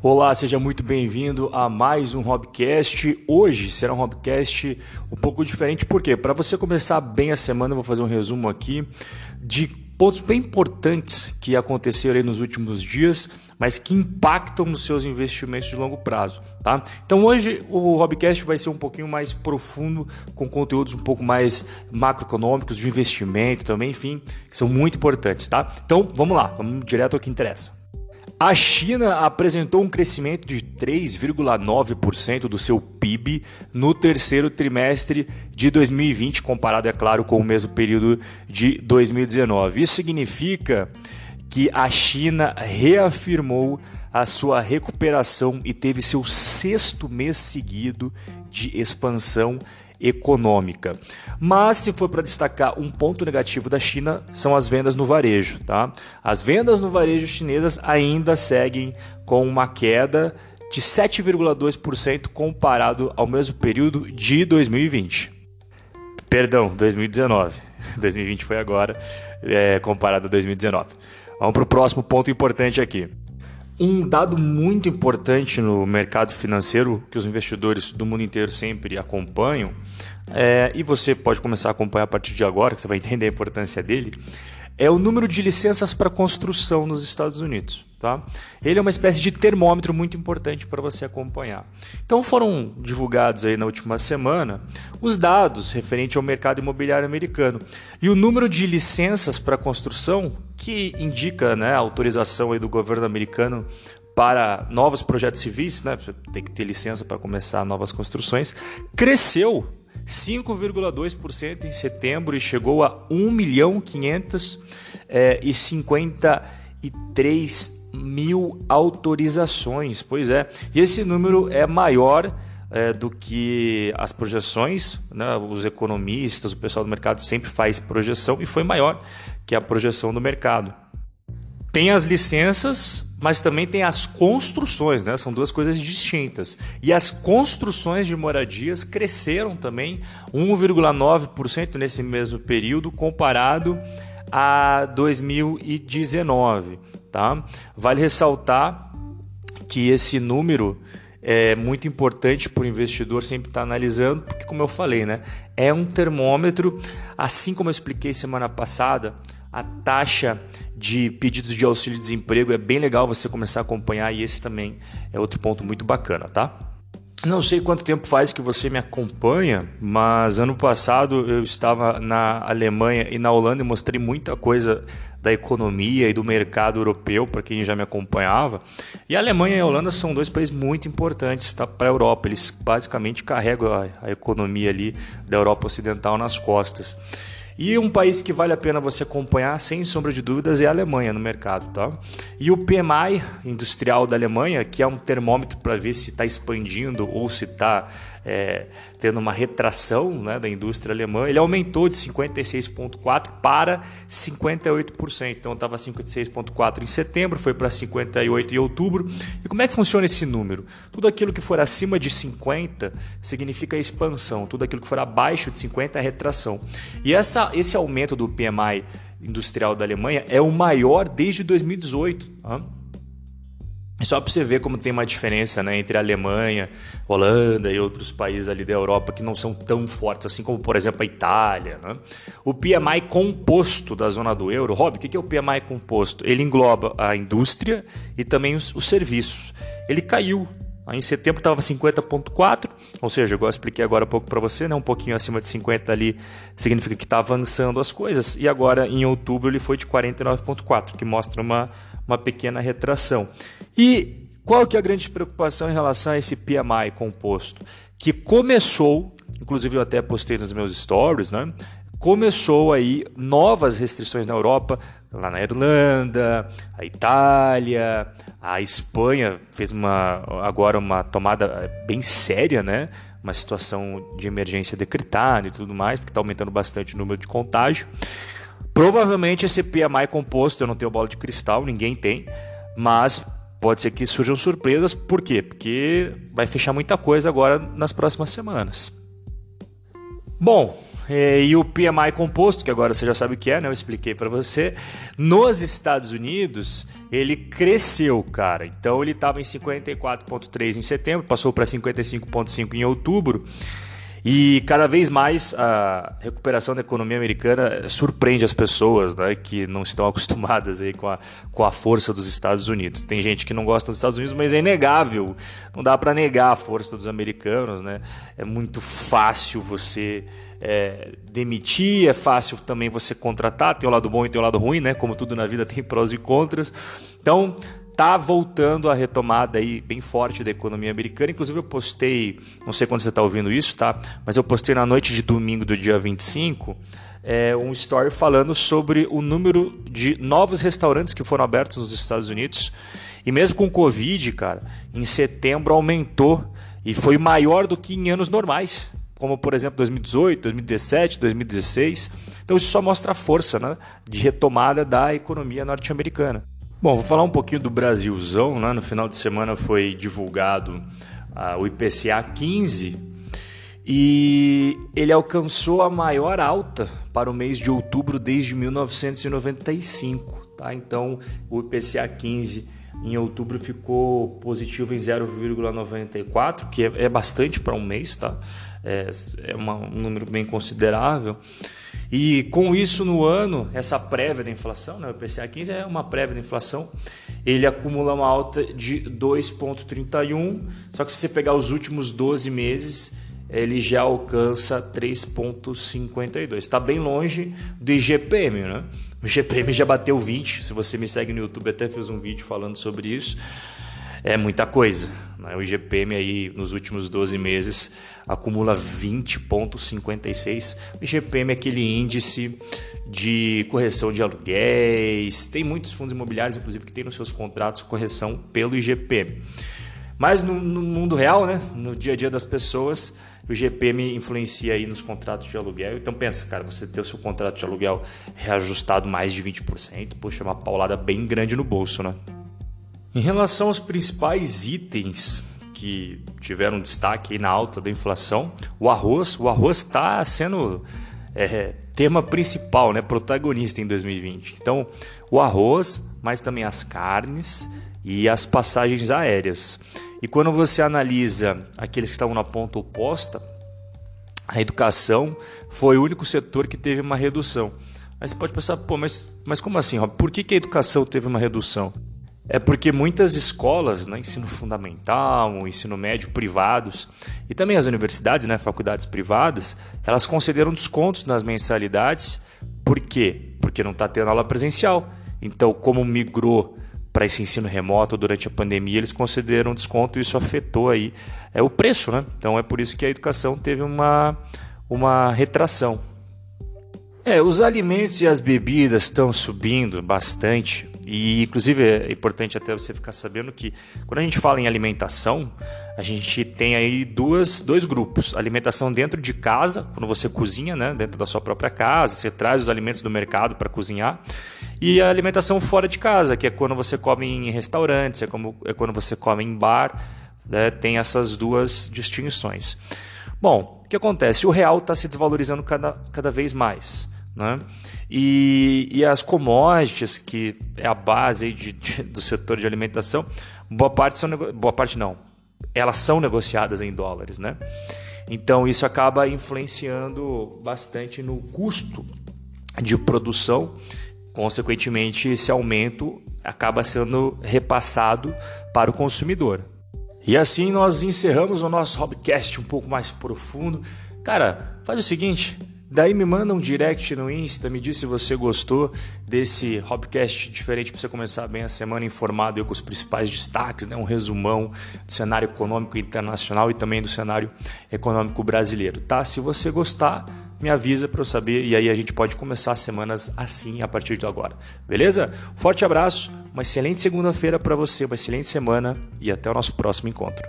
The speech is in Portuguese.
Olá, seja muito bem-vindo a mais um Hobcast. Hoje será um Hobcast um pouco diferente, porque para você começar bem a semana, eu vou fazer um resumo aqui de pontos bem importantes que aconteceram nos últimos dias, mas que impactam nos seus investimentos de longo prazo, tá? Então hoje o Hobcast vai ser um pouquinho mais profundo, com conteúdos um pouco mais macroeconômicos, de investimento também, enfim, que são muito importantes, tá? Então vamos lá, vamos direto ao que interessa. A China apresentou um crescimento de 3,9% do seu PIB no terceiro trimestre de 2020, comparado, é claro, com o mesmo período de 2019. Isso significa que a China reafirmou a sua recuperação e teve seu sexto mês seguido de expansão econômica. Mas se for para destacar um ponto negativo da China, são as vendas no varejo, tá? As vendas no varejo chinesas ainda seguem com uma queda de 7,2% comparado ao mesmo período de 2020. Perdão, 2019. 2020 foi agora, é, comparado a 2019. Vamos para o próximo ponto importante aqui. Um dado muito importante no mercado financeiro que os investidores do mundo inteiro sempre acompanham, é, e você pode começar a acompanhar a partir de agora, que você vai entender a importância dele, é o número de licenças para construção nos Estados Unidos. Tá? Ele é uma espécie de termômetro muito importante para você acompanhar. Então foram divulgados aí na última semana os dados referentes ao mercado imobiliário americano e o número de licenças para construção que indica né, a autorização aí do governo americano para novos projetos civis, né, você tem que ter licença para começar novas construções, cresceu 5,2% em setembro e chegou a 1 milhão 553 mil autorizações. Pois é, e esse número é maior é, do que as projeções, né? os economistas, o pessoal do mercado sempre faz projeção e foi maior que a projeção do mercado. Tem as licenças, mas também tem as construções, né? São duas coisas distintas. E as construções de moradias cresceram também 1,9% nesse mesmo período comparado a 2019. Tá? Vale ressaltar que esse número é muito importante para o investidor sempre estar tá analisando, porque, como eu falei, né, é um termômetro. Assim como eu expliquei semana passada, a taxa de pedidos de auxílio-desemprego é bem legal você começar a acompanhar, e esse também é outro ponto muito bacana, tá? Não sei quanto tempo faz que você me acompanha, mas ano passado eu estava na Alemanha e na Holanda e mostrei muita coisa da economia e do mercado europeu para quem já me acompanhava. E a Alemanha e a Holanda são dois países muito importantes tá, para a Europa. Eles basicamente carregam a, a economia ali da Europa Ocidental nas costas. E um país que vale a pena você acompanhar, sem sombra de dúvidas, é a Alemanha no mercado. Tá? E o PMI industrial da Alemanha, que é um termômetro para ver se está expandindo ou se está é, tendo uma retração né, da indústria alemã, ele aumentou de 56,4% para 58%. Então estava 56,4% em setembro, foi para 58% em outubro. E como é que funciona esse número? Tudo aquilo que for acima de 50 significa expansão, tudo aquilo que for abaixo de 50 é retração. E essa, esse aumento do PMI industrial da Alemanha é o maior desde 2018. Tá? Só para você ver como tem uma diferença né, entre a Alemanha, Holanda e outros países ali da Europa que não são tão fortes, assim como, por exemplo, a Itália. Né? O PMI composto da zona do euro, Rob, o que é o PMI composto? Ele engloba a indústria e também os, os serviços. Ele caiu. Em setembro estava 50,4, ou seja, igual eu expliquei agora há pouco para você, né, um pouquinho acima de 50 ali significa que está avançando as coisas. E agora em outubro ele foi de 49,4, que mostra uma, uma pequena retração. E qual que é a grande preocupação em relação a esse PMI composto? Que começou, inclusive eu até postei nos meus stories, né? Começou aí novas restrições na Europa, lá na Irlanda, a Itália, a Espanha fez uma agora uma tomada bem séria, né? Uma situação de emergência decretada e tudo mais, porque está aumentando bastante o número de contágio. Provavelmente esse PMI composto, eu não tenho bola de cristal, ninguém tem, mas pode ser que surjam surpresas. Por quê? Porque vai fechar muita coisa agora nas próximas semanas. Bom, É, e o PMI composto, que agora você já sabe o que é, né? Eu expliquei para você. Nos Estados Unidos, ele cresceu, cara. Então ele estava em 54,3 em setembro, passou para 55,5 em outubro. E cada vez mais a recuperação da economia americana surpreende as pessoas né, que não estão acostumadas aí com, a, com a força dos Estados Unidos. Tem gente que não gosta dos Estados Unidos, mas é inegável. Não dá para negar a força dos americanos. Né? É muito fácil você é, demitir, é fácil também você contratar. Tem o lado bom e tem o lado ruim, né? como tudo na vida tem prós e contras. Então, tá voltando a retomada aí bem forte da economia americana. Inclusive eu postei, não sei quando você está ouvindo isso, tá? Mas eu postei na noite de domingo do dia 25 é, um story falando sobre o número de novos restaurantes que foram abertos nos Estados Unidos. E mesmo com o Covid, cara, em setembro aumentou e foi maior do que em anos normais, como por exemplo 2018, 2017, 2016. Então isso só mostra a força né, de retomada da economia norte-americana. Bom, vou falar um pouquinho do Brasilzão. Né? No final de semana foi divulgado uh, o IPCA 15 e ele alcançou a maior alta para o mês de outubro desde 1995. Tá? Então, o IPCA 15 em outubro ficou positivo em 0,94, que é, é bastante para um mês, tá? é, é uma, um número bem considerável. E com isso no ano, essa prévia da inflação, né, o IPCA 15 é uma prévia da inflação, ele acumula uma alta de 2,31, só que se você pegar os últimos 12 meses, ele já alcança 3,52. Está bem longe do IGPM, né? O IGPM já bateu 20. Se você me segue no YouTube, até fiz um vídeo falando sobre isso é muita coisa. Né? O IGPM aí nos últimos 12 meses acumula 20,56. O IGPM é aquele índice de correção de aluguéis. Tem muitos fundos imobiliários, inclusive, que têm nos seus contratos correção pelo IGPM. Mas no, no, mundo real, né, no dia a dia das pessoas, o IGPM influencia aí nos contratos de aluguel. Então pensa, cara, você ter o seu contrato de aluguel reajustado mais de 20%, poxa, é uma paulada bem grande no bolso, né? Em relação aos principais itens que tiveram destaque na alta da inflação, o arroz, o arroz está sendo é, tema principal, né, protagonista em 2020. Então, o arroz, mas também as carnes e as passagens aéreas. E quando você analisa aqueles que estavam na ponta oposta, a educação foi o único setor que teve uma redução. Aí você pode pensar, pô, mas, mas como assim, Rob? Por que, que a educação teve uma redução? É porque muitas escolas, né, ensino fundamental, ensino médio privados e também as universidades, né, faculdades privadas, elas concederam descontos nas mensalidades. Por quê? Porque não está tendo aula presencial. Então, como migrou para esse ensino remoto durante a pandemia, eles concederam desconto e isso afetou aí é o preço, né? Então é por isso que a educação teve uma, uma retração. É, os alimentos e as bebidas estão subindo bastante e, inclusive, é importante até você ficar sabendo que quando a gente fala em alimentação, a gente tem aí duas, dois grupos. Alimentação dentro de casa, quando você cozinha, né, dentro da sua própria casa, você traz os alimentos do mercado para cozinhar. E a alimentação fora de casa, que é quando você come em restaurantes, é, como, é quando você come em bar. Né, tem essas duas distinções. Bom, o que acontece? O real está se desvalorizando cada, cada vez mais. Né? E, e as commodities, que é a base de, de, do setor de alimentação, boa parte são boa parte não, elas são negociadas em dólares, né? Então isso acaba influenciando bastante no custo de produção. Consequentemente, esse aumento acaba sendo repassado para o consumidor. E assim nós encerramos o nosso Hobcast um pouco mais profundo. Cara, faz o seguinte, Daí me manda um direct no Insta, me diz se você gostou desse Hobcast diferente para você começar bem a semana informado com os principais destaques, né? um resumão do cenário econômico internacional e também do cenário econômico brasileiro, tá? Se você gostar, me avisa para eu saber e aí a gente pode começar as semanas assim a partir de agora. Beleza? Forte abraço, uma excelente segunda-feira para você, uma excelente semana e até o nosso próximo encontro.